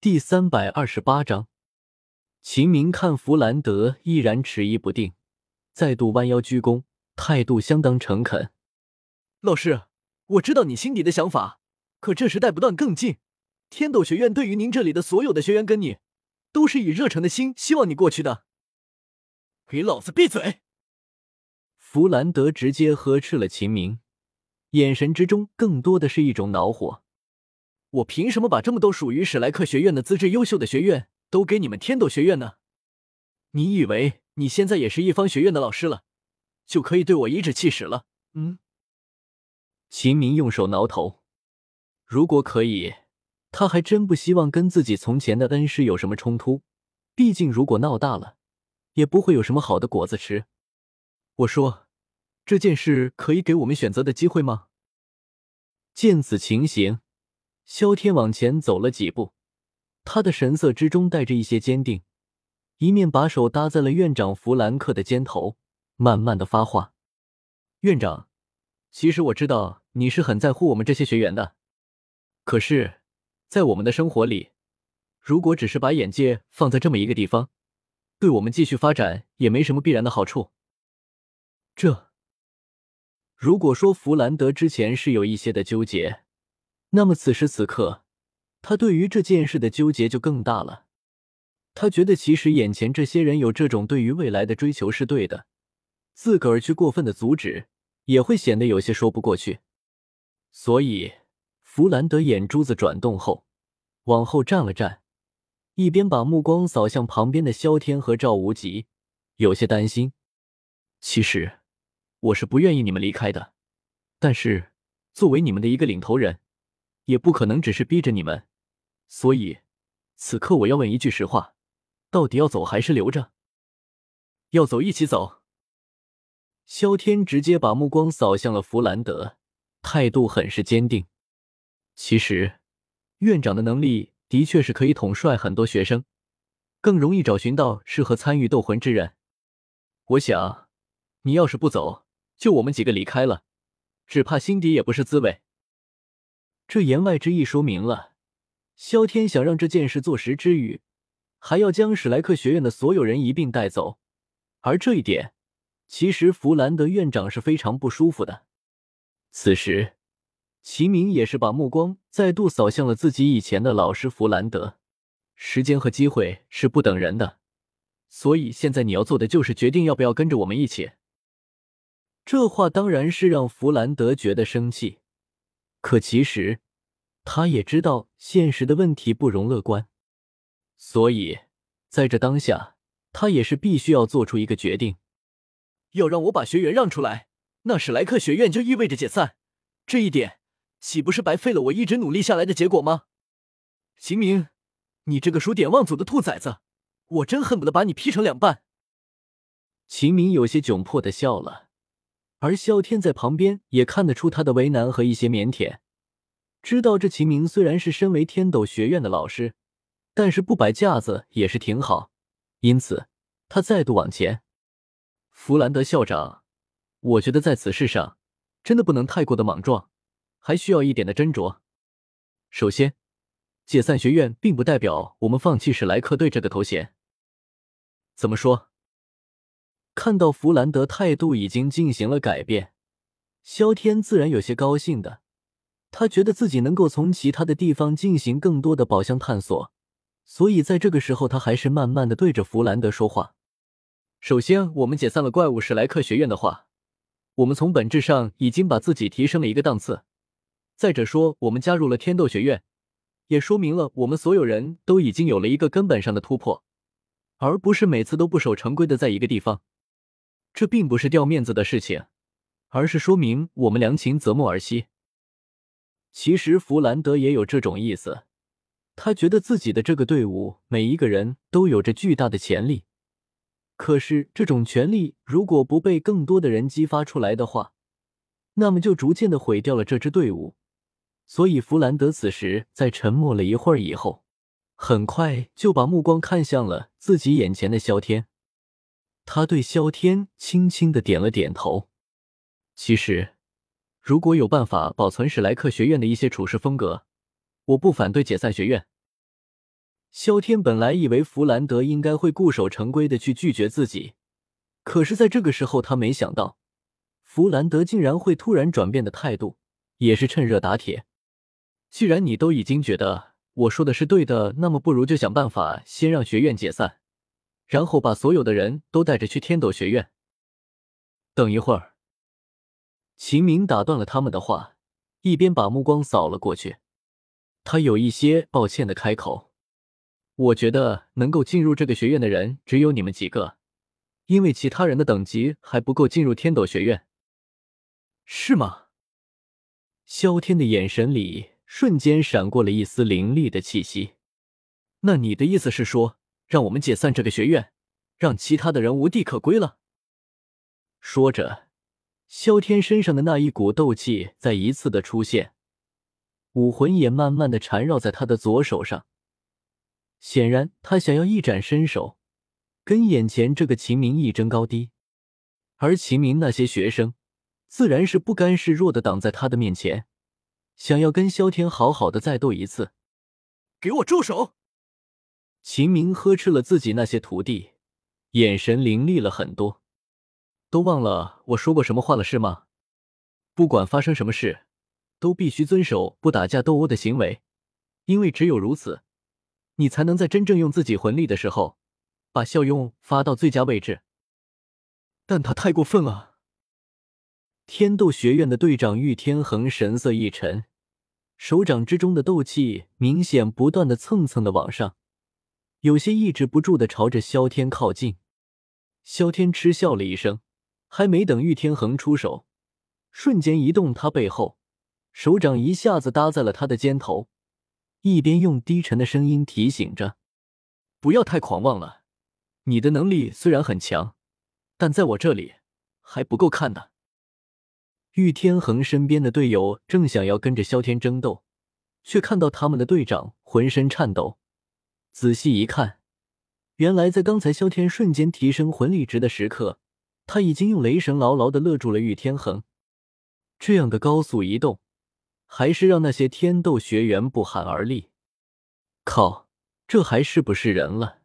第三百二十八章，秦明看弗兰德依然迟疑不定，再度弯腰鞠躬，态度相当诚恳。老师，我知道你心底的想法，可这时代不断更进，天斗学院对于您这里的所有的学员跟你，都是以热诚的心希望你过去的。给老子闭嘴！弗兰德直接呵斥了秦明，眼神之中更多的是一种恼火。我凭什么把这么多属于史莱克学院的资质优秀的学院都给你们天斗学院呢？你以为你现在也是一方学院的老师了，就可以对我颐指气使了？嗯？秦明用手挠头，如果可以，他还真不希望跟自己从前的恩师有什么冲突。毕竟，如果闹大了，也不会有什么好的果子吃。我说，这件事可以给我们选择的机会吗？见此情形。萧天往前走了几步，他的神色之中带着一些坚定，一面把手搭在了院长弗兰克的肩头，慢慢的发话：“院长，其实我知道你是很在乎我们这些学员的，可是，在我们的生活里，如果只是把眼界放在这么一个地方，对我们继续发展也没什么必然的好处。这，如果说弗兰德之前是有一些的纠结。”那么此时此刻，他对于这件事的纠结就更大了。他觉得，其实眼前这些人有这种对于未来的追求是对的，自个儿去过分的阻止，也会显得有些说不过去。所以，弗兰德眼珠子转动后，往后站了站，一边把目光扫向旁边的萧天和赵无极，有些担心。其实，我是不愿意你们离开的，但是作为你们的一个领头人。也不可能只是逼着你们，所以此刻我要问一句实话：到底要走还是留着？要走一起走。萧天直接把目光扫向了弗兰德，态度很是坚定。其实院长的能力的确是可以统帅很多学生，更容易找寻到适合参与斗魂之人。我想，你要是不走，就我们几个离开了，只怕心底也不是滋味。这言外之意说明了，萧天想让这件事坐实之余，还要将史莱克学院的所有人一并带走。而这一点，其实弗兰德院长是非常不舒服的。此时，齐明也是把目光再度扫向了自己以前的老师弗兰德。时间和机会是不等人的，所以现在你要做的就是决定要不要跟着我们一起。这话当然是让弗兰德觉得生气。可其实，他也知道现实的问题不容乐观，所以在这当下，他也是必须要做出一个决定。要让我把学员让出来，那史莱克学院就意味着解散，这一点岂不是白费了我一直努力下来的结果吗？秦明，你这个数典忘祖的兔崽子，我真恨不得把你劈成两半！秦明有些窘迫的笑了。而萧天在旁边也看得出他的为难和一些腼腆，知道这秦明虽然是身为天斗学院的老师，但是不摆架子也是挺好，因此他再度往前。弗兰德校长，我觉得在此事上真的不能太过的莽撞，还需要一点的斟酌。首先，解散学院并不代表我们放弃史莱克队这个头衔。怎么说？看到弗兰德态度已经进行了改变，萧天自然有些高兴的。他觉得自己能够从其他的地方进行更多的宝箱探索，所以在这个时候，他还是慢慢的对着弗兰德说话。首先，我们解散了怪物史莱克学院的话，我们从本质上已经把自己提升了一个档次。再者说，我们加入了天斗学院，也说明了我们所有人都已经有了一个根本上的突破，而不是每次都不守成规的在一个地方。这并不是掉面子的事情，而是说明我们良禽择木而栖。其实弗兰德也有这种意思，他觉得自己的这个队伍每一个人都有着巨大的潜力，可是这种潜力如果不被更多的人激发出来的话，那么就逐渐的毁掉了这支队伍。所以弗兰德此时在沉默了一会儿以后，很快就把目光看向了自己眼前的萧天。他对萧天轻轻的点了点头。其实，如果有办法保存史莱克学院的一些处事风格，我不反对解散学院。萧天本来以为弗兰德应该会固守成规的去拒绝自己，可是在这个时候，他没想到弗兰德竟然会突然转变的态度，也是趁热打铁。既然你都已经觉得我说的是对的，那么不如就想办法先让学院解散，然后把所有的人都带着去天斗学院。等一会儿，秦明打断了他们的话，一边把目光扫了过去，他有一些抱歉的开口：“我觉得能够进入这个学院的人只有你们几个，因为其他人的等级还不够进入天斗学院，是吗？”萧天的眼神里。瞬间闪过了一丝凌厉的气息。那你的意思是说，让我们解散这个学院，让其他的人无地可归了？说着，萧天身上的那一股斗气再一次的出现，武魂也慢慢的缠绕在他的左手上。显然，他想要一展身手，跟眼前这个秦明一争高低。而秦明那些学生，自然是不甘示弱的挡在他的面前。想要跟萧天好好的再斗一次，给我住手！秦明呵斥了自己那些徒弟，眼神凌厉了很多。都忘了我说过什么话了是吗？不管发生什么事，都必须遵守不打架斗殴的行为，因为只有如此，你才能在真正用自己魂力的时候，把效用发到最佳位置。但他太过分了。天斗学院的队长玉天恒神色一沉。手掌之中的斗气明显不断的蹭蹭的往上，有些抑制不住的朝着萧天靠近。萧天嗤笑了一声，还没等玉天恒出手，瞬间移动他背后，手掌一下子搭在了他的肩头，一边用低沉的声音提醒着：“不要太狂妄了，你的能力虽然很强，但在我这里还不够看的。”玉天恒身边的队友正想要跟着萧天争斗，却看到他们的队长浑身颤抖。仔细一看，原来在刚才萧天瞬间提升魂力值的时刻，他已经用雷神牢牢的勒住了玉天恒。这样的高速移动，还是让那些天斗学员不寒而栗。靠，这还是不是人了？